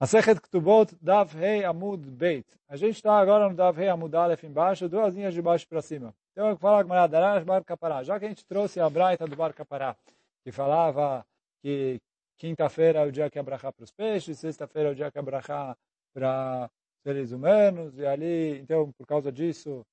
Masechet Ktubot, Dav Hei Amud Beit. A gente está agora no Dav Hei Amud Aleph embaixo, duas linhas de baixo para cima. Então, eu falo Agmará, Darash Bar Kapará. Já que a gente trouxe a Braita do Bar Kapará, que falava que quinta-feira é o dia que brachá para os peixes, sexta-feira é o dia que brachá para seres humanos, e ali, então, por causa disso,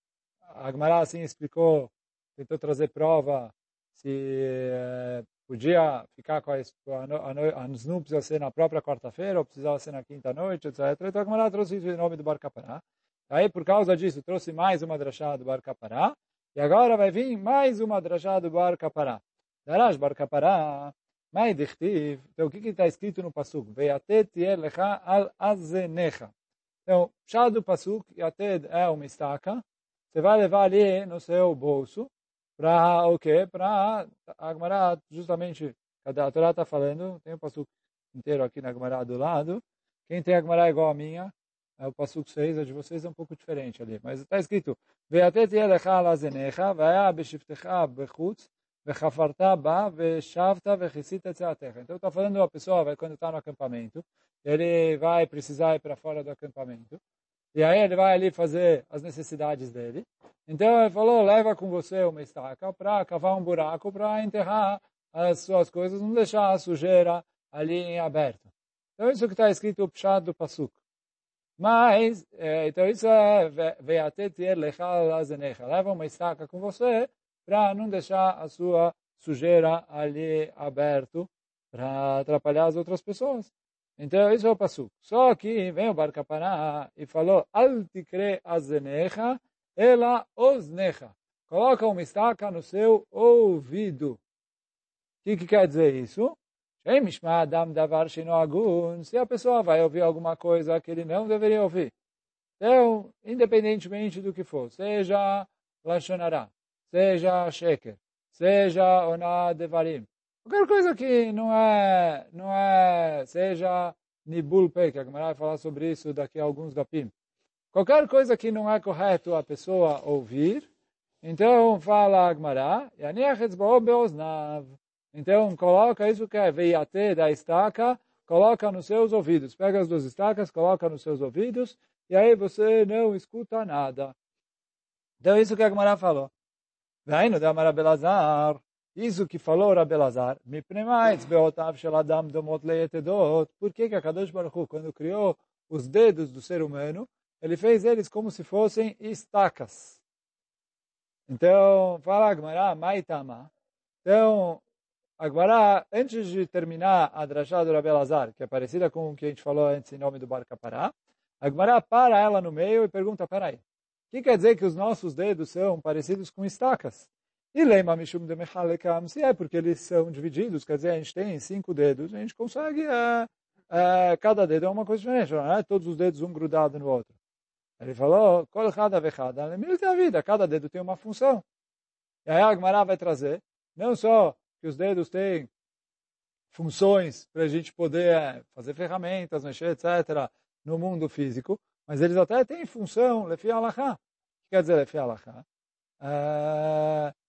Agmará assim explicou, tentou trazer prova se eh, podia ficar com a, a, as núpcias ser na própria quarta-feira, ou precisava ser na quinta-noite, etc. Então a Gemara trouxe isso em nome do Bar Kapará. Aí, por causa disso, trouxe mais uma drachá do Bar Kapará. E agora vai vir mais uma drachá do Bar Kapará. Darash Bar Kapará, mai dichtiv. Então, o que está escrito no Pasuk? Ve'atet lecha al azenecha. Então, chá do Pasuk, Yated é uma estaca. Você vai levar ali no seu bolso para o quê? Para a Gemara, justamente, a Torá está falando, tem o passo inteiro aqui na Gemara do lado, quem tem a Gemara igual a minha, é o Passuco 6, a de vocês é um pouco diferente ali. Mas está escrito, bechutz, ba. Então está falando uma pessoa, vai, quando está no acampamento, ele vai precisar ir para fora do acampamento, e aí ele vai ali fazer as necessidades dele. Então ele falou, leva com você uma estaca para cavar um buraco para enterrar as suas coisas, não deixar a sujeira ali em aberto. Então isso que está escrito o pshat do pasuk. Mas, é, então isso é leva uma estaca com você para não deixar a sua sujeira ali aberto para atrapalhar as outras pessoas. Então, isso é o passo. Só que vem o Bar Kapaná e falou, Altikre azenecha, ela osnecha. Coloca uma estaca no seu ouvido. O que, que quer dizer isso? Se a pessoa vai ouvir alguma coisa que ele não deveria ouvir. Então, independentemente do que for, seja Lashonará, seja Sheker, seja Oná Devarim, Qualquer coisa que não é, não é, seja Nibul Pei, que a Gemara vai falar sobre isso daqui a alguns dapim. Qualquer coisa que não é correto a pessoa ouvir, então fala a Gemara, então coloca isso que é veiate da estaca, coloca nos seus ouvidos. Pega as duas estacas, coloca nos seus ouvidos, e aí você não escuta nada. Então isso que a Gemara falou. Vai no da Marabelazar. Isso que falou Rabi Lazar, por que que a Kadosh Baruch quando criou os dedos do ser humano, ele fez eles como se fossem estacas. Então, fala Agmará, Maitama. Então, Agmará, antes de terminar a drachá do Rabi Lazar, que é parecida com o que a gente falou antes em nome do Bar Kapará, Agmará para ela no meio e pergunta, peraí, o que quer dizer que os nossos dedos são parecidos com estacas? E lema mishum de mechalekam, se é porque eles são divididos, quer dizer, a gente tem cinco dedos, a gente consegue, é, cada dedo é uma coisa diferente, não é todos os dedos um grudado no outro. Ele falou, kol chada vechada, a vida, cada dedo tem uma função. E aí a Agmará vai trazer, não só que os dedos têm funções para a gente poder é, fazer ferramentas, mexer, etc., no mundo físico, mas eles até têm função, lefi alachá. O que quer dizer lefi alachá? Uh,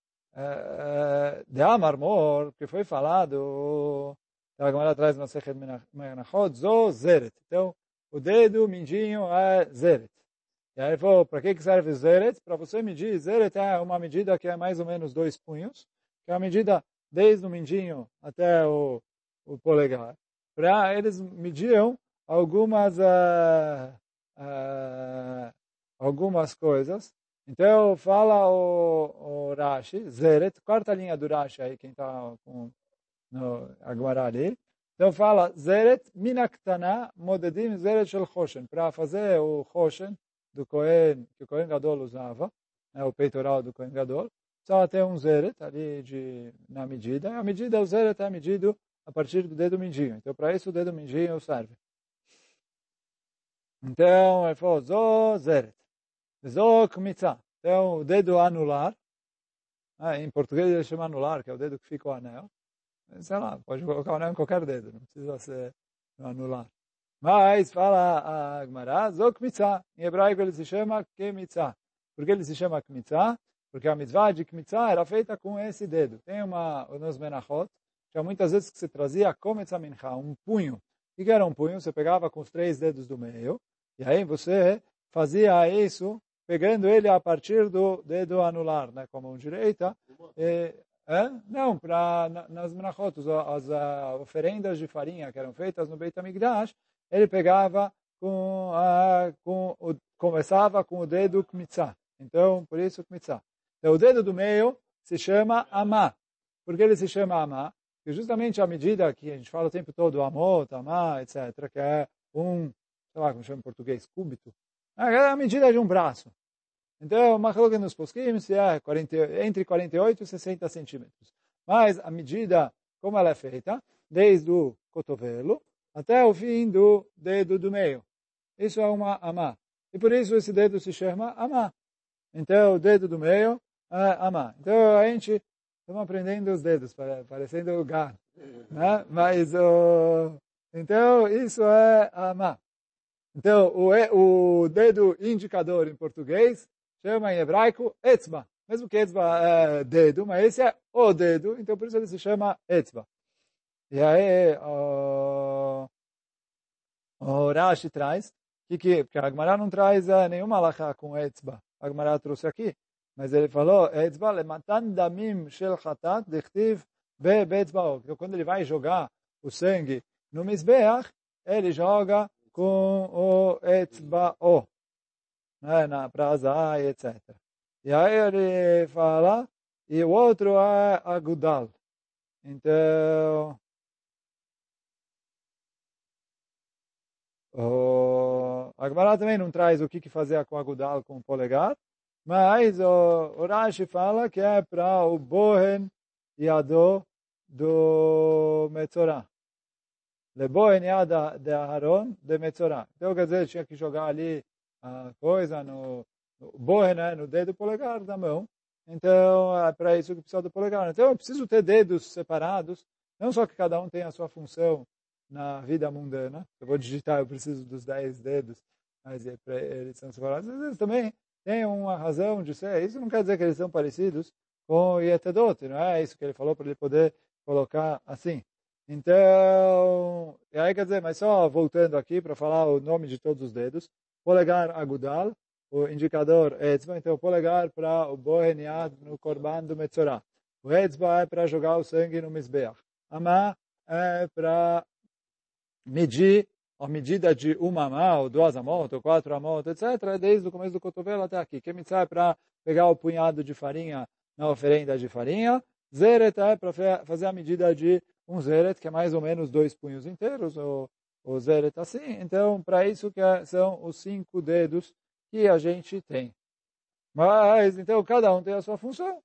de Amarmor, que foi falado, a Gemara traz na Sechet Menachot, Zo Zeret. Então, o dedo mindinho é Zeret. E aí ele falou, para que serve Zeret? Para você medir, Zeret é uma medida que é mais ou menos dois punhos, que é a medida desde o mindinho até o, o polegar. Para eles mediam algumas, uh, uh, algumas coisas então, fala o, o Rashi, Zeret, quarta linha do Rashi aí, quem está com no Agmará ali. Então, fala Zeret minaktana modedim Zeret shel Choshen, para fazer o Choshen do Kohen, que o Kohen Gadol usava, né, o peitoral do Kohen Gadol, só ter um Zeret ali de, na medida. A medida, o Zeret é medido a partir do dedo mindinho. Então, para isso, o dedo mindinho serve. Então, ele falou, Zeret. Zok mitzah. Então, o dedo anular, em português ele chama anular, que é o dedo que fica o anel. Sei lá, pode colocar o anel em qualquer dedo, não precisa ser anular. Mas, fala a Gemara, Zok mitzah. Em hebraico ele se chama kemitzah. Por que ele se chama kmitzah? Porque a mitzvah de kmitzah era feita com esse dedo. Tem uma, nos menachot, que muitas vezes que se trazia kometza mincha, um punho. O que era um punho? Você pegava com os três dedos do meio, e aí você fazia isso pegando ele a partir do dedo anular, né, com a mão direita. E, é? Não, para nas menachot, as, as oferendas de farinha que eram feitas no Beit HaMikdash, ele pegava com, a, com o, começava com o dedo kmitzah. Então, por isso kmitzah. Então, o dedo do meio se chama amá. Por que ele se chama amá? Porque justamente a medida que a gente fala o tempo todo, amot, amá, etc., que é um, sei lá como chama em português, cúbito, é a medida de um braço. Então, Machlok nos posquim é 40, entre 48 e 60 centímetros. Mas a medida, como ela é feita, desde o cotovelo até o fim do dedo do meio. Isso é uma amá. E por isso esse dedo se chama amá. Então, o dedo do meio é amá. Então, a gente estamos aprendendo os dedos, parecendo o gato. Né? Mas, então, isso é amá. Então, o, o dedo indicador em português chama em hebraico etzba. Mesmo que etzba é dedo, mas esse é o dedo, então por isso ele se chama etzba. E aí, o, o Rashi traz, que, que, porque a Agmará não traz é, nenhuma alahá com etzba. A Agmará trouxe aqui. Mas ele falou, etzba lematan damim shel chatat dechtiv beetzbaok. Então, quando ele vai jogar o sangue no Mizbeach, ele joga com o etzbao né, na praça etc. E aí ele fala, e o outro é agudal. Então, o Agmará também não traz o que, que fazer com agudal com o polegar, mas o, o Rashi fala que é para o bohen e a do do Metzorah. Lebohen yad de Aharon de Metzorah. Então, quer dizer, tinha que jogar ali a coisa no, no borre, né, no dedo polegar da mão. Então, é para isso que precisa do polegar. Então, eu preciso ter dedos separados, não só que cada um tem a sua função na vida mundana. Eu vou digitar, eu preciso dos dez dedos, mas é eles são separados. Às vezes também tem uma razão de ser. Isso não quer dizer que eles são parecidos com o Yetedot, não é isso que ele falou para ele poder colocar assim. Então, aí quer dizer, mas só voltando aqui para falar o nome de todos os dedos polegar agudal, o indicador etzba, então o polegar para o boheniad no korban do metzorah. O etzba é para jogar o sangue no mizbeach. Amá é para medir a medida de uma amá, ou duas amot, ou quatro amot, etc., desde o começo do cotovelo até aqui. Que mitzvah é para pegar o punhado de farinha na oferenda de farinha. Zeret é para fazer a medida de um zeret, que é mais ou menos dois punhos inteiros, ou o zeret assim. Então, para isso que é, são os cinco dedos que a gente tem. Mas, então, cada um tem a sua função.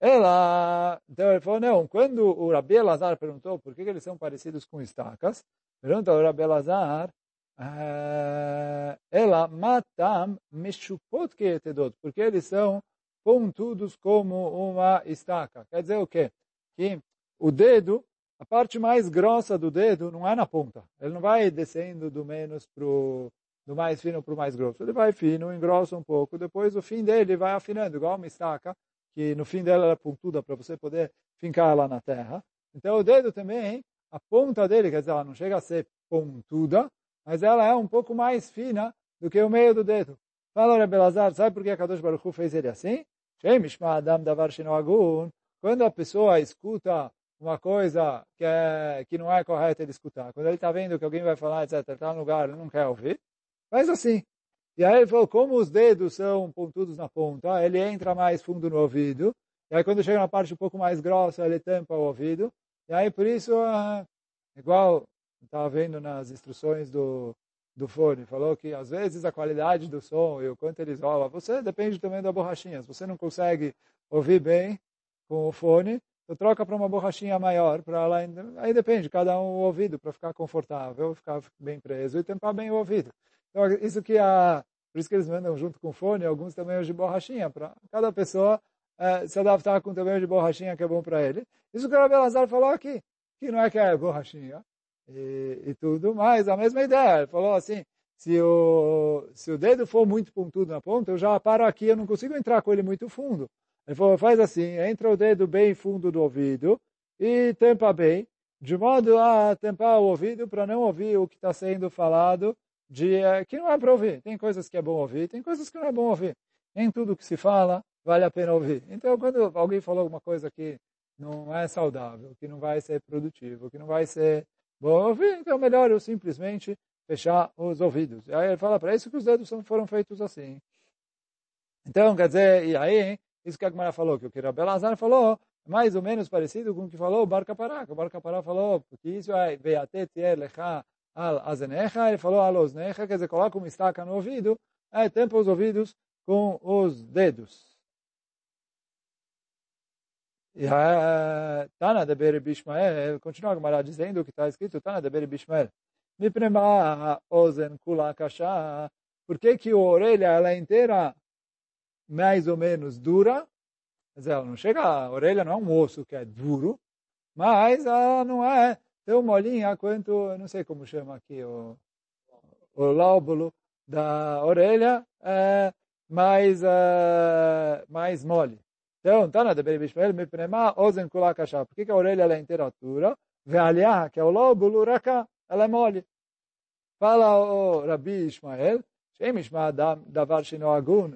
Ela, então ele falou, não, quando o Rabi Elazar perguntou por que, que eles são parecidos com estacas, pergunta o Rabi Elazar, eh, ela matam meshupot keetedot, porque eles são pontudos como uma estaca. Quer dizer o quê? Que o dedo a parte mais grossa do dedo não é na ponta. Ele não vai descendo do menos pro do mais fino para o mais grosso. Ele vai fino, engrossa um pouco. Depois o fim dele vai afinando, igual uma estaca, que no fim dela é pontuda para você poder fincar lá na terra. Então o dedo também, a ponta dele, quer dizer, ela não chega a ser pontuda, mas ela é um pouco mais fina do que o meio do dedo. Fala, Rebbe sabe por que a Kadosh Baruch Hu fez ele assim? Quando a pessoa escuta uma coisa que, é, que não é correta ele escutar. Quando ele está vendo que alguém vai falar, etc., está no lugar, não quer ouvir, faz assim. E aí ele falou, como os dedos são pontudos na ponta, ele entra mais fundo no ouvido, e aí quando chega na parte um pouco mais grossa, ele tampa o ouvido, e aí por isso, ah, igual estava vendo nas instruções do, do fone, falou que às vezes a qualidade do som e o quanto ele isola, você depende também da borrachinha. Se você não consegue ouvir bem com o fone, tu troca para uma borrachinha maior, para lá, aí depende, cada um o ouvido, para ficar confortável, ficar bem preso e tampar bem o ouvido. Então, isso que a, por isso que eles mandam junto com fone, alguns tamanhos de borrachinha, para cada pessoa é, se adaptar com o tamanho de borrachinha que é bom para ele. Isso que o Rabbi Lazar falou aqui, que não é que é borrachinha e, e tudo, mas a mesma ideia, ele falou assim, se o, se o dedo for muito pontudo na ponta, eu já paro aqui, eu não consigo entrar com ele muito fundo. Ele falou, faz assim, entra o dedo bem fundo do ouvido e tampa bem. de modo a tampar o ouvido para não ouvir o que está sendo falado, de que não é para ouvir. Tem coisas que é bom ouvir, tem coisas que não é bom ouvir. Nem tudo que se fala vale a pena ouvir. Então, quando alguém falou alguma coisa que não é saudável, que não vai ser produtivo, que não vai ser bom ouvir, então é melhor eu simplesmente fechar os ouvidos. E aí ele fala, para isso que os dedos foram feitos assim. Então, quer dizer, e aí, isso que a Gemara falou, que o que Rabelazar falou, é mais ou menos parecido com o que falou o Barca Pará, o Barca Pará falou, porque isso é, veate tier al azenecha, ele falou al osnecha, quer dizer, coloca uma estaca no ouvido, aí tampa os ouvidos com os dedos. E a Tana de Beri Bishmael, continua a Gemara dizendo que está escrito Tana de Beri Bishmael. Me prema ozen kula kasha. Por que que a orelha ela é inteira mais ou menos dura? Quer dizer, ela não chega, a orelha não é um osso que é duro, mas ela não é tão molinha quanto, não sei como chama aqui, o, o lóbulo da orelha é mais, é, mais mole. Então, Tana de Beribishmael, me prema ozen kulakashá. Por que, que a orelha é inteira altura? Vealiá, que é o lóbulo, raká, ela é mole. Fala o Rabi Ishmael, Davar agun.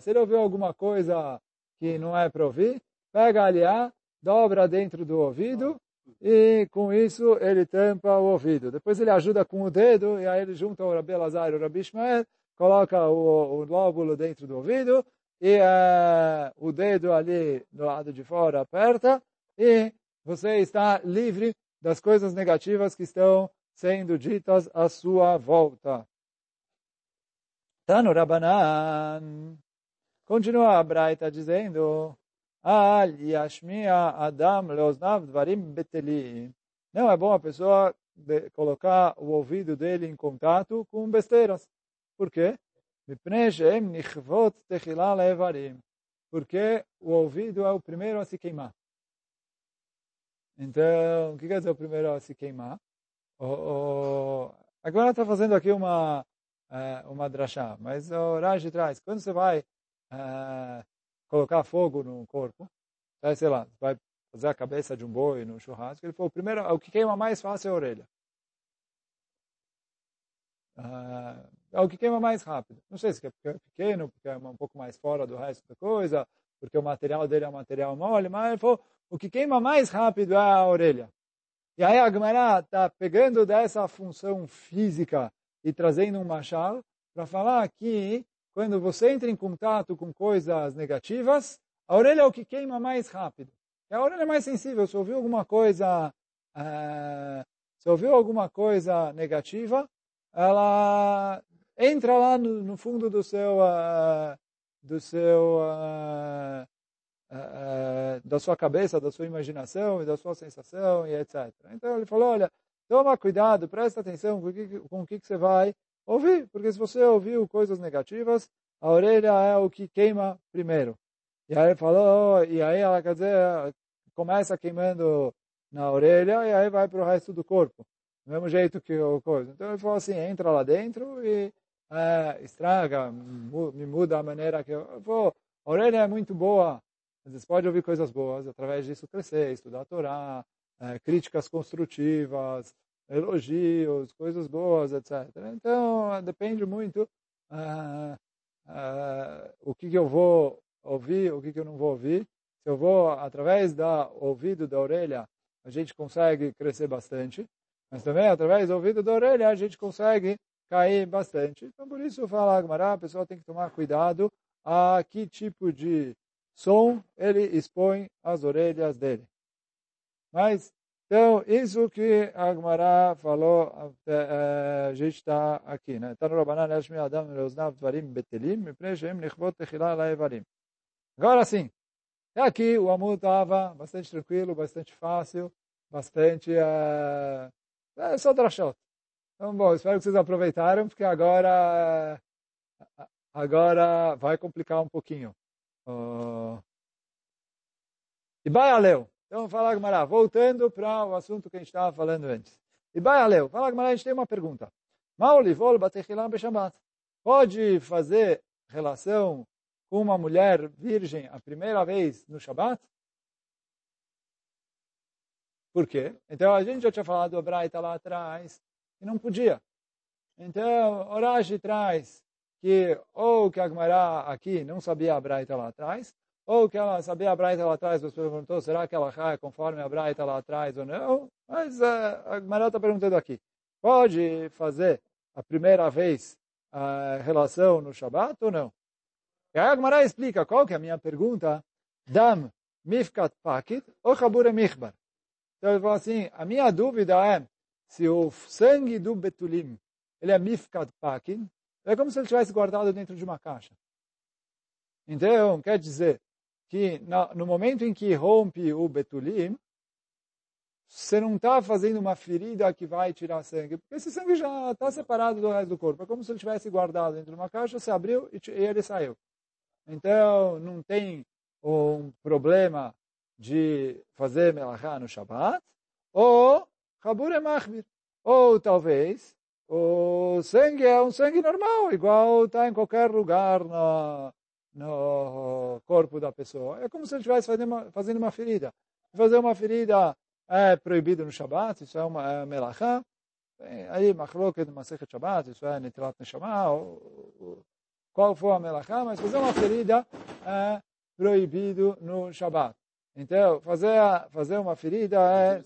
Se ele ouviu alguma coisa que não é para ouvir, pega aliá, dobra dentro do ouvido, e com isso ele tampa o ouvido. Depois ele ajuda com o dedo, e aí ele junta o Rabi Lazar e o Rabi Ishmael, coloca o, o lóbulo dentro do ouvido, e uh, o dedo ali do lado de fora aperta e você está livre das coisas negativas que estão sendo ditas à sua volta. Tano Rabanan. Continua a Braita dizendo Al adam beteli. Não é bom a pessoa colocar o ouvido dele em contato com besteiras. Por quê? Porque o ouvido é o primeiro a se queimar. Então, o que quer dizer o primeiro a se queimar? O, o, agora está fazendo aqui uma uh, uma drachá, mas o Raj traz, quando você vai uh, colocar fogo no corpo, aí, sei lá, vai fazer a cabeça de um boi no churrasco, ele falou, primeiro, o que queima mais fácil é a orelha. Uh, é o que queima mais rápido. Não sei se é pequeno, porque é um pouco mais fora do resto da coisa, porque o material dele é um material mole, mas ele falou, o que queima mais rápido é a orelha. E aí a Gemara está pegando dessa função física e trazendo um machado para falar que quando você entra em contato com coisas negativas, a orelha é o que queima mais rápido. A orelha é mais sensível. Se ouviu alguma coisa, uh, se ouviu alguma coisa negativa, ela entra lá no, no fundo do seu, uh, do seu, uh, uh, da sua cabeça, da sua imaginação e da sua sensação e etc. Então ele falou, olha, toma cuidado, presta atenção com o que, com o que você vai ouvir, porque se você ouviu coisas negativas, a orelha é o que queima primeiro. E aí falou, e aí ela quer dizer, começa queimando na orelha e aí vai para o resto do corpo. Do mesmo jeito que o coisa. Então ele falou assim, entra lá dentro e é, estraga, me muda a maneira que eu vou. A orelha é muito boa, vezes pode ouvir coisas boas, através disso crescer, estudar a Torá, é, críticas construtivas, elogios, coisas boas, etc. Então, depende muito uh, uh, o que, que eu vou ouvir, o que, que eu não vou ouvir. Se eu vou, através do ouvido da orelha, a gente consegue crescer bastante, mas também através do ouvido da orelha a gente consegue cair bastante. Então, por isso, fala Agmará, a pessoa tem que tomar cuidado a que tipo de som ele expõe as orelhas dele. Mas, então, isso que Agmará falou, a gente está aqui, né? Tá no Rabanan, Yashmi Adam Leoznav Dvarim Betelim, Mipnei Shem Nichvot Techilá Laevarim. Agora sim, até aqui o Amor estava bastante tranquilo, bastante fácil, bastante... Uh, é só drashot. Então, bom, espero que vocês aproveitaram, porque agora, agora vai complicar um pouquinho. Uh... E vai, Aleu. Então, fala, Gmará, voltando para o assunto que a gente estava falando antes. E vai, Aleu. Fala, Gmará, a gente tem uma pergunta. Maulivol batechilam beshabat. Pode fazer relação com uma mulher virgem a primeira vez no Shabat? Por quê? Então, a gente já tinha falado do Braita lá atrás, e não podia. Então, Orashi traz que ou que a Gemara aqui não sabia a Braita lá atrás, ou que ela sabia a Braita lá atrás, você perguntou, será que ela é conforme a Braita lá atrás ou não? Mas uh, a Gemara está perguntando aqui, pode fazer a primeira vez a relação no Shabat ou não? E aí a Gemara explica qual que é a minha pergunta, Dam mifkat pakit ou chabure michbar? Então ele fala assim, a minha dúvida é se o sangue do betulim ele é mifkat pakin, é como se ele tivesse guardado dentro de uma caixa. Então, quer dizer que no momento em que rompe o betulim, você não está fazendo uma ferida que vai tirar sangue, porque esse sangue já está separado do resto do corpo. É como se ele tivesse guardado dentro de uma caixa, você abriu e ele saiu. Então, não tem um problema de fazer melachá no Shabbat, ou Habur é machmir. Ou talvez o sangue é um sangue normal, igual está em qualquer lugar no, no corpo da pessoa. É como se ele estivesse fazendo uma, fazendo uma ferida. Fazer uma ferida é proibido no Shabbat, isso é uma é melachá. Aí, machloket, masechet Shabbat, isso é netilat neshama, qual for a melachá, mas fazer uma ferida é proibido no Shabbat. Então, fazer, fazer uma ferida é...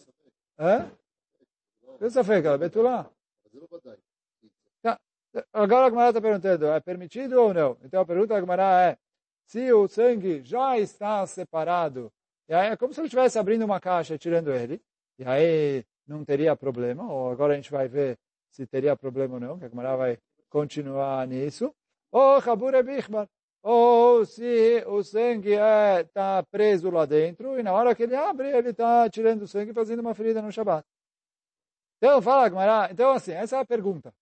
é? Safek, ela betulá. Agora a Gemara está perguntando, é permitido ou não? Então a pergunta da Gemara é, se o sangue já está separado, e aí é como se ele estivesse abrindo uma caixa e tirando ele, e aí não teria problema, ou agora a gente vai ver se teria problema ou não, que a Gemara vai continuar nisso, ou é Bichbar, ou se o sangue está é, tá preso lá dentro, e na hora que ele abre, ele está tirando o sangue e fazendo uma ferida no Shabat. Então, fala Agmará, então assim, essa é a pergunta.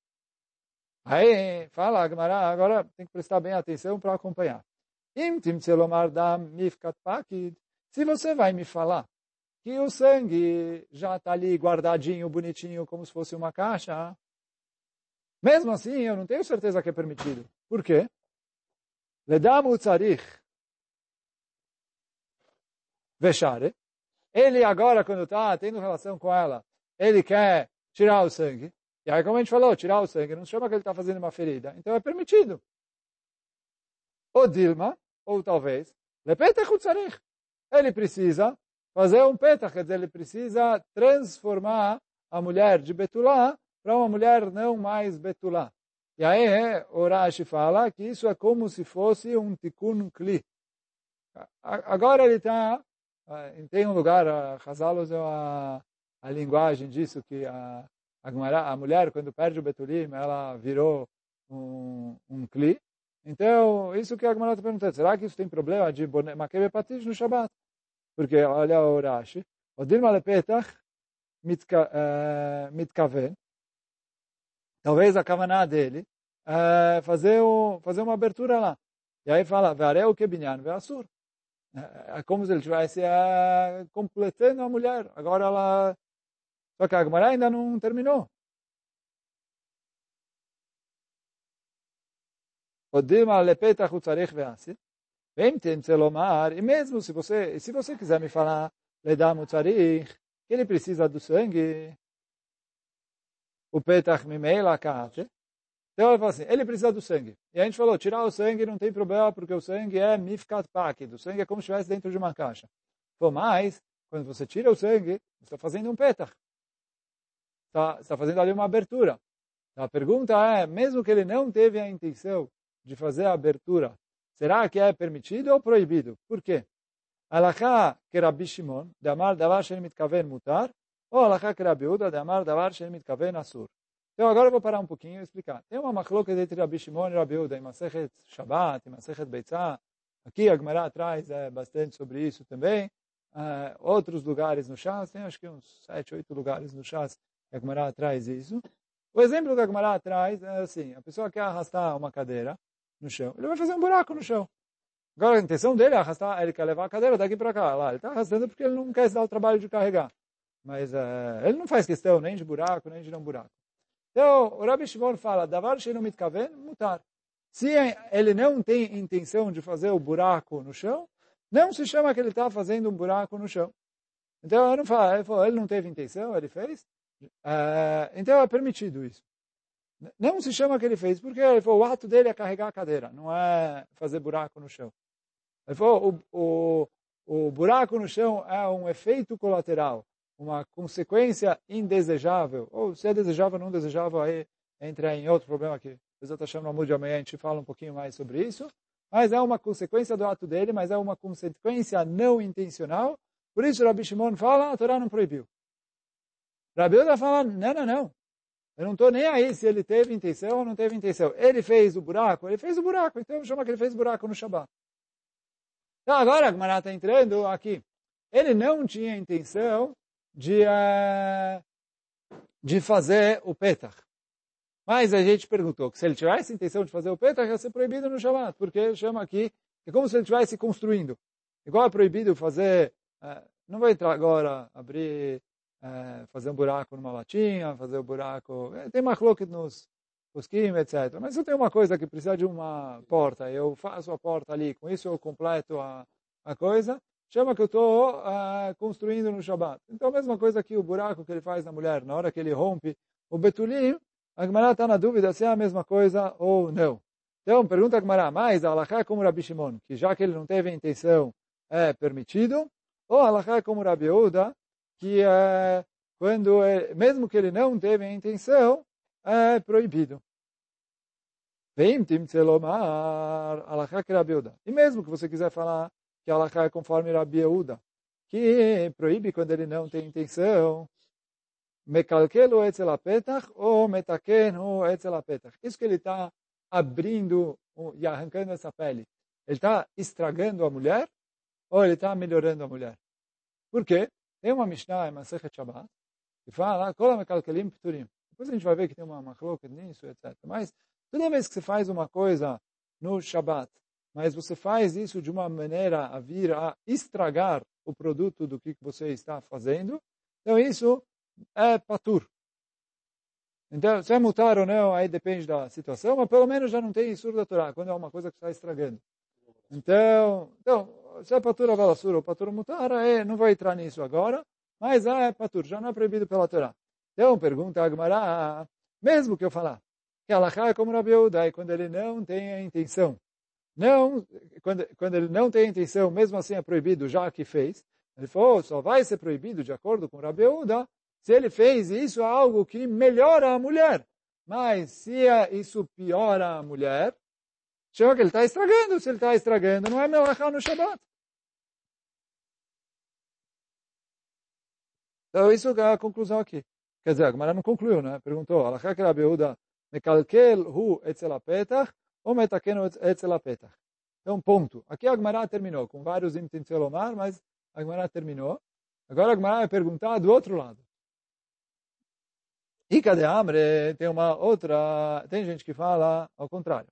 Aí, fala agora tem que prestar bem atenção para acompanhar. Se você vai me falar que o sangue já está ali guardadinho, bonitinho, como se fosse uma caixa, mesmo assim, eu não tenho certeza que é permitido. Por quê? Ledam utzarich veshare. Ele agora, quando está tendo relação com ela, ele quer tirar o sangue. E aí, como a gente falou, tirar o sangue não chama que ele está fazendo uma ferida. Então é permitido. Ou Dilma, ou talvez. Ele precisa fazer um petach, quer dizer, ele precisa transformar a mulher de Betulá para uma mulher não mais Betulá. E aí o Rashi fala que isso é como se fosse um tikkun kli. Agora ele está, eh, tem um lugar, a Hazalos é a a linguagem disso, que a, a, mulher, quando perde o Betulim, ela virou um, um. Então, isso que a Gemara está perguntando, será que isso tem problema de makebe patish no Shabbat? Porque, olha o Rashi, o Dilma lepetach eh, mitkaven, talvez a kavaná dele é fazer, um, fazer uma abertura lá. E aí fala, vareu que binyan ve'asur. É como se ele estivesse é, completando a mulher. Agora ela só que a Gemara ainda não terminou. E mesmo se você, se você quiser me falar, ele precisa do sangue. O petach mimeila kate. Então ele fala assim, ele precisa do sangue. E a gente falou, tirar o sangue não tem problema, porque o sangue é mifkat pakid. O sangue é como se estivesse dentro de uma caixa. Por mais, quando você tira o sangue, você está fazendo um petach está, está fazendo ali uma abertura. A pergunta é, mesmo que ele não teve a intenção de fazer a abertura, será que é permitido ou proibido? Por quê? Alachá que Shimon, de amar davar shen mitkaven mutar, ou alachá que Uda, de amar davar shen mitkaven asur. Então agora eu vou parar um pouquinho e explicar. Tem uma machloca entre Rabbi Shimon e Rabbi Uda, em Masechet Shabbat, em Masechet Beitzah. Aqui a Gemara atrás é bastante sobre isso também. Uh, outros lugares no Shas, tem acho que uns sete, oito lugares no Shas a Gemara traz isso. O exemplo da Gemara traz é assim, a pessoa quer arrastar uma cadeira no chão, ele vai fazer um buraco no chão. Agora a intenção dele é arrastar, ele quer levar a cadeira daqui para cá. Lá, ele está arrastando porque ele não quer se dar o trabalho de carregar. Mas uh, ele não faz questão nem de buraco, nem de não buraco. Então, o Rabbi Shimon fala, Davar sheinu mitkaven, mutar. Se ele não tem intenção de fazer o buraco no chão, não se chama que ele está fazendo um buraco no chão. Então, não fala, ele, ele não teve intenção, ele fez. Uh, então, é permitido isso. Não se chama que ele fez, porque ele falou, o ato dele é carregar a cadeira, não é fazer buraco no chão. Ele falou, o, o, o buraco no chão é um efeito colateral, uma consequência indesejável. Ou se é desejável ou não desejável, aí entra em outro problema que Bezat Hashem no de amanhã a gente fala um pouquinho mais sobre isso. Mas é uma consequência do ato dele, mas é uma consequência não intencional. Por isso Rabi Shimon fala, a Torá não proibiu. Rabi Uda fala, não, não, não. Eu não estou nem aí se ele teve intenção ou não teve intenção. Ele fez o buraco, ele fez o buraco, então chama que ele fez o buraco no Shabbat. Então agora a Gemara está entrando aqui. Ele não tinha intenção de, uh, de fazer o petach. Mas a gente perguntou que se ele tivesse intenção de fazer o petach, ia ser proibido no Shabbat, porque chama aqui, é como se ele estivesse construindo. Igual é proibido fazer, uh, não vou entrar agora, abrir é, fazer um buraco numa latinha, fazer um buraco... É, tem machloket nos posquim, etc. Mas eu tenho uma coisa que precisa de uma porta, eu faço a porta ali, com isso eu completo a, a coisa, chama que eu estou uh, construindo no Shabbat. Então a mesma coisa que o buraco que ele faz na mulher, na hora que ele rompe o betulim, a Gemara está na dúvida se é a mesma coisa ou não. Então, pergunta a Gemara, mas a é como Rabi Shimon, que já que ele não teve a intenção, é permitido, ou a é como Rabi Yehuda, que é, quando é, mesmo que ele não teve a intenção, é proibido. E mesmo que você quiser falar que alachá é conforme Rabiuda, que proíbe quando ele não tem intenção, mekalkelo etzelapetach ou metakenu etzelapetach. Isso que ele está abrindo e arrancando essa pele. Ele está estragando a mulher ou ele está melhorando a mulher? Por quê? Tem uma Mishnah em Masechet Shabbat que fala, Kola mekalkelim pturim. Depois a gente vai ver que tem uma machloket nisso, etc. Mas toda vez que você faz uma coisa no Shabbat, mas você faz isso de uma maneira a vir a estragar o produto do que você está fazendo, então isso é patur. Então, se é mutar ou não, aí depende da situação, mas pelo menos já não tem isso da Torá, quando é uma coisa que está estragando. Então, então se é patura valassura ou patura mutara, é, não vai entrar nisso agora, mas é patur, já não é proibido pela Torá. Então, pergunta Agmará, mesmo que eu falar que Allah é como Rabi Yehuda, quando ele não tem a intenção, não, quando, quando ele não tem a intenção, mesmo assim é proibido, já que fez, ele falou, só vai ser proibido de acordo com Rabi Yehuda, se ele fez isso é algo que melhora a mulher. Mas se é isso piora a mulher, chama que ele está estragando. Se ele está estragando, não é melachá no Shabbat. Então, isso é a conclusão aqui. Quer dizer, a Gemara não concluiu, né? Perguntou, Alachá que Rabi Yehuda mekalkel hu etzel ou metakenu etzel apetach. Então, ponto. Aqui a Gemara terminou, com vários intencelomar, mas a Gemara terminou. Agora a Gemara vai perguntar do outro lado. E cadê Amre? Tem uma outra... Tem gente que fala ao contrário.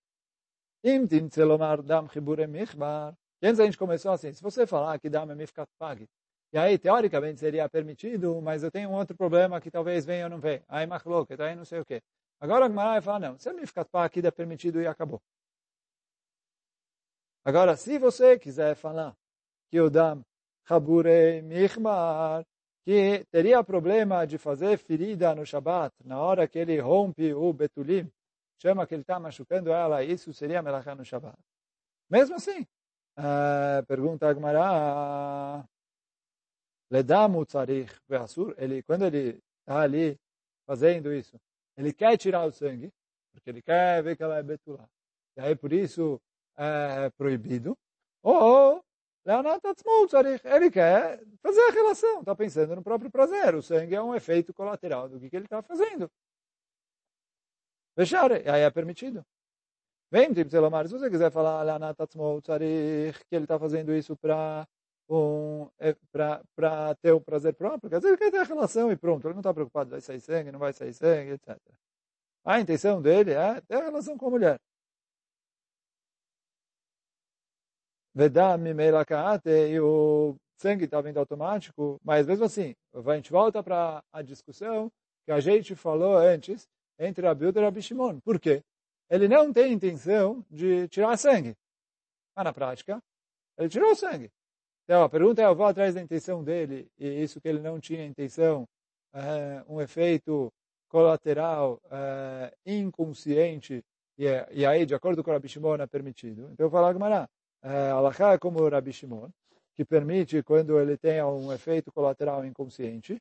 Im tincelomar dam chibure michbar. Antes a gente começou assim, se você falar que dam é mifkat pagit, e aí, teoricamente, seria permitido, mas eu tenho um outro problema que talvez venha ou não venha. Aí, machloket, aí não sei o quê. Agora a vai falar, não, se a Mifkat aqui é permitido e acabou. Agora, se você quiser falar que o Dam Chabure Michmar, que teria problema de fazer ferida no Shabat, na hora que ele rompe o Betulim, chama que ele está machucando ela, isso seria melachá no Shabat. Mesmo assim, uh, pergunta a Gemara, Ele, quando ele está ali fazendo isso, ele quer tirar o sangue, porque ele quer ver que ela é betulá. E aí, por isso, é proibido. Ou, ele quer fazer a relação, está pensando no próprio prazer. O sangue é um efeito colateral do que, ele está fazendo. Fechar, e aí é permitido. Vem, tipo, se você quiser falar que ele está fazendo isso para um, é, para ter o prazer próprio, quer dizer, ele quer ter a relação e pronto, ele não está preocupado, vai sair sangue, não vai sair sangue, etc. A intenção dele é ter a relação com a mulher. Vedami Meilakaate e o sangue está vindo automático, mas mesmo assim, a gente volta para a discussão que a gente falou antes entre a Bilda e a Bishimon. Por quê? Ele não tem intenção de tirar sangue. Mas na prática, ele tirou sangue. Então, a pergunta é, eu vou atrás da intenção dele, e isso que ele não tinha intenção, é, um efeito colateral é, inconsciente, e, é, e, aí, de acordo com o Rabi Shimon, é permitido. Então, eu falo, Agmará, é, Allah é como o Rabi Shimon, que permite quando ele tenha um efeito colateral inconsciente.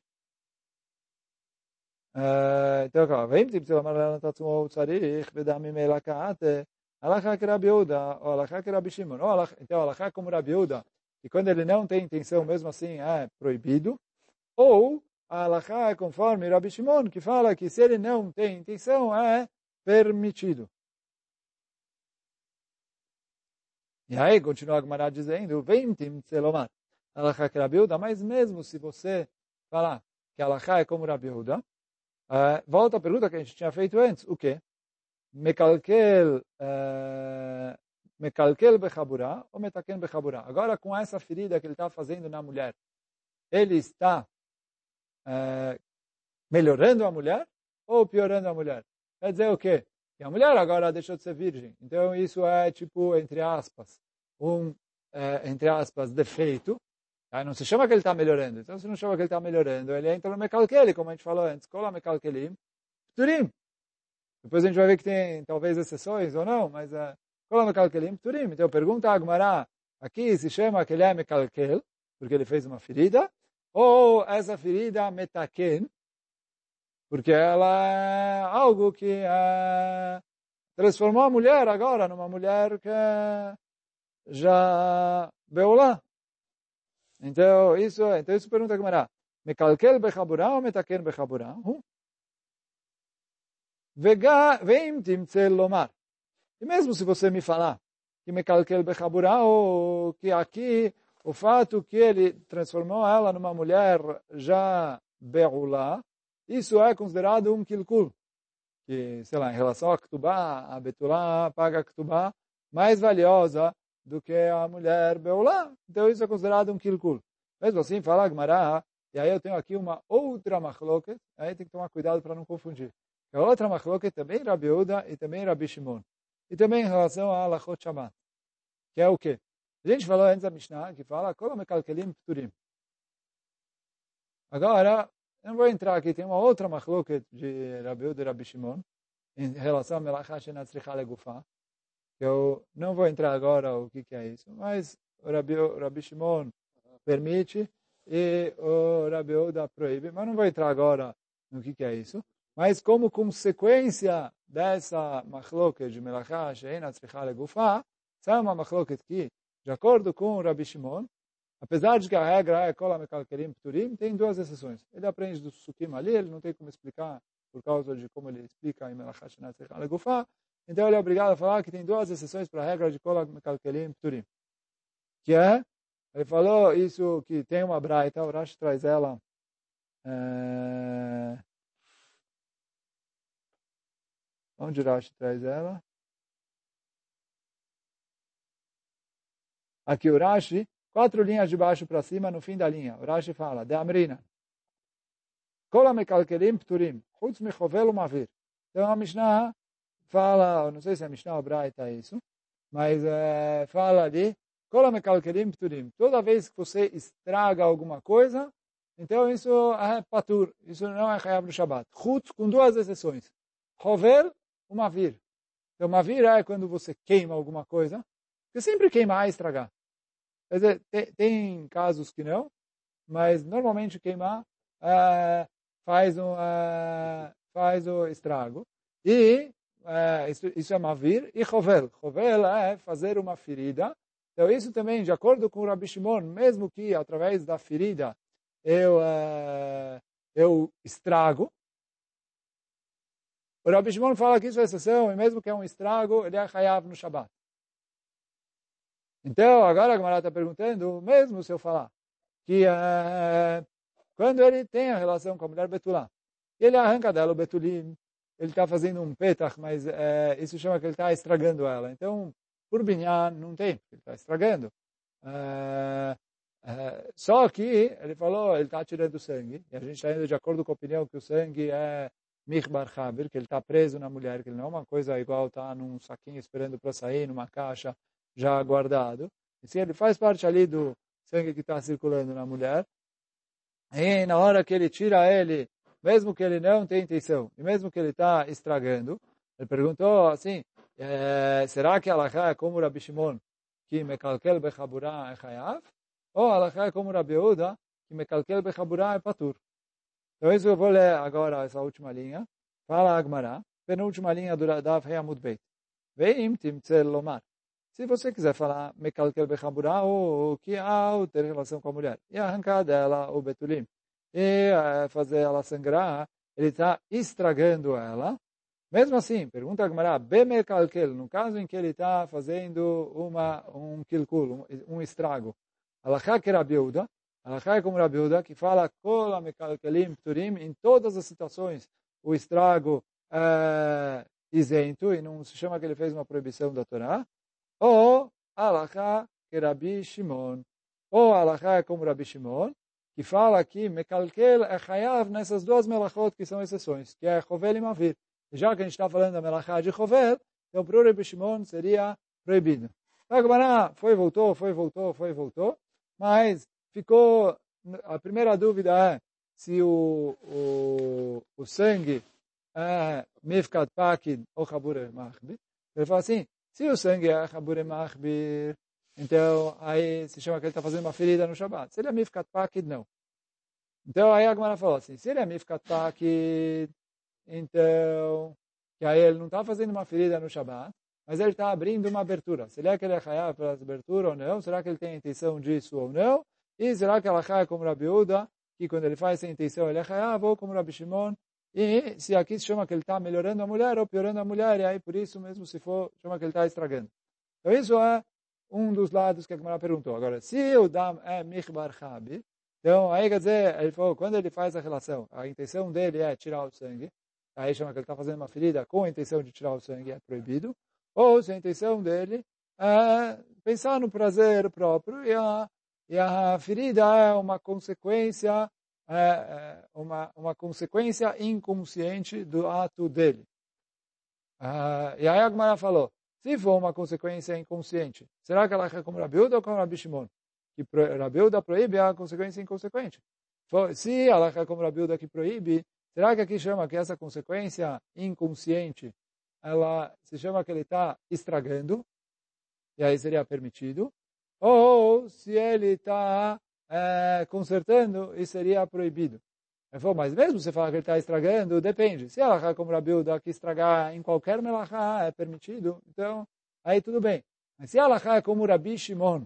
então, calma, vem, tipo, se ela marla tatzmo tzarich, vedami melakate, alachá que Rabi Yehuda, ou alachá que Rabi Shimon. Então, alachá como Rabi Yehuda, e quando ele não tem intenção, mesmo assim, é proibido. Ou a alachá é conforme Rabi Shimon, que fala que se ele não tem intenção, é permitido. E aí, continua a Gemara dizendo, vem tim tzelomar, alachá que Rabi Yehuda, mas mesmo se você falar que alachá é como Rabi Yehuda, uh, volta a pergunta que a gente tinha feito antes, o quê? Mekalkel, uh, mekalkel bechabura ou metaken bechabura. Agora, com essa ferida que ele está fazendo na mulher, ele está uh, melhorando a mulher ou piorando a mulher? Quer dizer o quê? E a mulher agora deixou de ser virgem. Então isso é tipo, entre aspas, um, é, entre aspas, defeito. Aí não se chama que ele está melhorando. Então se não chama que ele está melhorando, ele entra no Mekalkeli, como a gente falou antes. Cola Mekalkelim, Turim. Depois a gente vai ver que tem talvez exceções ou não, mas Cola Mekalkelim, Turim. Então pergunta a Agmará, aqui se chama que ele é Mekalkel, porque ele fez uma ferida, ou essa ferida Metaken, porque ela é algo que é, transformou a mulher agora numa mulher que já beolá. Então, isso, então isso pergunta a Gemara. Mekalkel bechabura ou metaken bechabura? Vem timtzel lomar. E mesmo se você me falar que mekalkel bechabura ou que aqui o fato que ele transformou ela numa mulher já beulá, isso é considerado um kilkul. Que, sei lá, em relação a Ktubá, a Betulá paga a Ktubá mais valiosa do que a mulher Beulá. Então isso é considerado um kilkul. Mesmo assim, fala Gmará, e aí eu tenho aqui uma outra machloket, aí tem que tomar cuidado para não confundir. A outra machloket também Rabi Uda e também Rabi Shimon. E também em relação a Lachot Shabbat. Que é o quê? A gente falou antes da Mishnah, que fala, Kolam Pturim. Agora, eu não vou entrar aqui, tem uma outra machloket de Rabi e Rabi Shimon em relação a Melachá Shenatzricha que eu não vou entrar agora o que, que é isso, mas o Rabi, o Rabi Shimon permite e o Rabi Uda proíbe, mas não vou entrar agora no que, que é isso. Mas como consequência dessa machloket de Melachá Shenatzricha Legufá, essa é uma machloket que, de acordo com o Rabi Shimon, Apesar de que a regra é Kola Mekalkerim Pturim, tem duas exceções. Ele aprende do Sukim ali, ele não tem como explicar por causa de como ele explica em Melachat Legufá. Então ele é obrigado a falar que tem duas exceções para a regra de Kola Mekalkerim Pturim. Que é, ele falou isso que tem uma braita, o Rashi traz ela. É... Onde Rashi traz ela? Aqui o Rashi Quatro linhas de baixo para cima, no fim da linha. O Rashi fala, de Amrina. Pturim, chutz umavir. Então a Mishnah fala, não sei se é Mishnah ou Braita isso, mas é, fala ali, pturim. Toda vez que você estraga alguma coisa, então isso é patur, isso não é chayab no Shabbat. Chutz com duas exceções. Chovel, umavir. Então, mavir é quando você queima alguma coisa, porque sempre queimar é estragar. Quer dizer, tem, tem casos que não, mas normalmente queimar uh, faz, um, uh, faz o estrago. E uh, isso, isso é mavir e chovel. Chovel é fazer uma ferida. Então isso também, de acordo com o Rabi Shimon, mesmo que através da ferida eu, eu estrago, o Rabi Shimon fala que isso é exceção, e mesmo que é um estrago, ele é hayav no Shabbat. Então, agora a Gamara está perguntando, mesmo se eu falar que uh, quando ele tem a relação com a mulher Betulá, ele arranca dela o Betulim, ele está fazendo um petach, mas uh, isso chama que ele está estragando ela. Então, por binyan, não tem, ele está estragando. Uh, só que ele falou, ele está tirando sangue, e a gente está indo de acordo com a opinião que o sangue é Michbar Habir, que ele está preso na mulher, que ele não é uma coisa igual estar tá num saquinho esperando para sair, numa caixa, já guardado. E se ele faz parte ali do sangue que está circulando na mulher. E na hora que ele tira ele, mesmo que ele não tem intenção, e mesmo que ele está estragando, ele perguntou assim, é, será que Allah é como Rabi Shimon, que mekalkel bechabura é chayav? Ou Allah é como Rabi Yehuda, que mekalkel bechabura é patur? Então isso eu vou ler agora essa última linha. Fala Agmará, penúltima linha do Dav Reamud Beit. Veim timtzel lomar. Se você quiser falar mekalkel bechabura, ou que há ter relação com a mulher, e arrancar dela o betulim, e eh, fazer ela sangrar, ele está estragando ela, mesmo assim, pergunta a Gemara, Bemekalkel, no caso em que ele está fazendo uma, um kilkul, um, um estrago. Alachá que Rabiuda, Alachá é como Rabiuda, que fala em todas as situações, o estrago é isento, e não se chama que ele fez uma proibição da Torá. Ou Alachá que Rabi Shimon. Ou Alachá como Rabi Shimon, que fala que Mekalkel é Chayav nessas duas melachot que são exceções, que é Chovel e Mavir. Já que a gente está falando da Melachá de Chover, então para o Rebbe Shimon seria proibido. Agora, foi, voltou, foi, voltou, foi, voltou. Mas ficou, a primeira dúvida é se o, o, o sangue é Mifkat Pakid ou Chabure Machbir. Ele fala assim, se o sangue é Chabure Machbir, então aí se chama que ele está fazendo uma ferida no Shabbat. Se ele é Mifkat Pakid, não. Então aí a Gemara falou assim, se ele é Mifkat Pakid, então, que aí ele não está fazendo uma ferida no Shabbat, mas ele está abrindo uma abertura. Será que ele é Hayah pela abertura ou não? Será que ele tem intenção disso ou não? E será que ela é como Rabi Uda, que quando ele faz essa intenção ele é Hayah, ou como Rabi Shimon? E se aqui se chama que ele está melhorando a mulher ou piorando a mulher, e aí por isso mesmo se for, chama que ele está estragando. Então isso é um dos lados que a Gemara perguntou. Agora, se o Dam é Michbar Chabi, então aí quer dizer, ele falou, quando ele faz a relação, a intenção dele é tirar o sangue, aí chama que ele está fazendo uma ferida com a intenção de tirar o sangue, é proibido. Ou se a intenção dele é pensar no prazer próprio e a, e a ferida é uma consequência é, é uma, uma consequência inconsciente do ato dele. Uh, e aí a Gemara falou, se for uma consequência inconsciente, será que ela é como Rabiuda ou como Rabi Shimon? Que Rabiuda proíbe a consequência inconsequente. Se ela é como Rabiuda que proíbe, Será que aqui chama que essa consequência inconsciente, ela se chama que ele está estragando, e aí seria permitido, ou se ele está é, consertando, e seria proibido. Ele falou, mas mesmo se falar que ele está estragando, depende. Se ela como Rabiuda que estragar em qualquer melachá é permitido, então aí tudo bem. Mas se ela é como Rabi Shimon,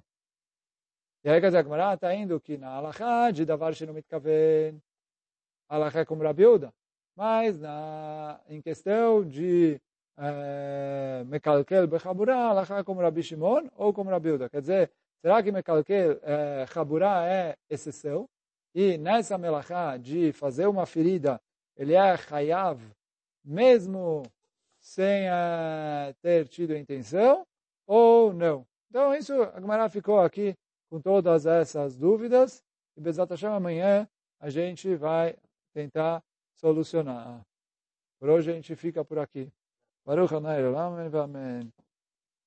e aí quer dizer, a está indo que na alachá de davar shenomit kaven, Alahá como Rabiuda. Mas na, em questão de eh, Mekalkel Bechabura, Alahá como Rabi Shimon ou como Rabiuda. Quer dizer, será que Mekalkel é, é exceção? E nessa melachá de fazer uma ferida, ele é Hayav, mesmo sem uh, ter tido intenção, ou não. Então, isso, a Gemara ficou aqui com todas essas dúvidas, e Bezat Hashem, amanhã a gente vai tentar solucionar. Por hoje a gente fica por aqui. Baruch Hanai Olam, Amém.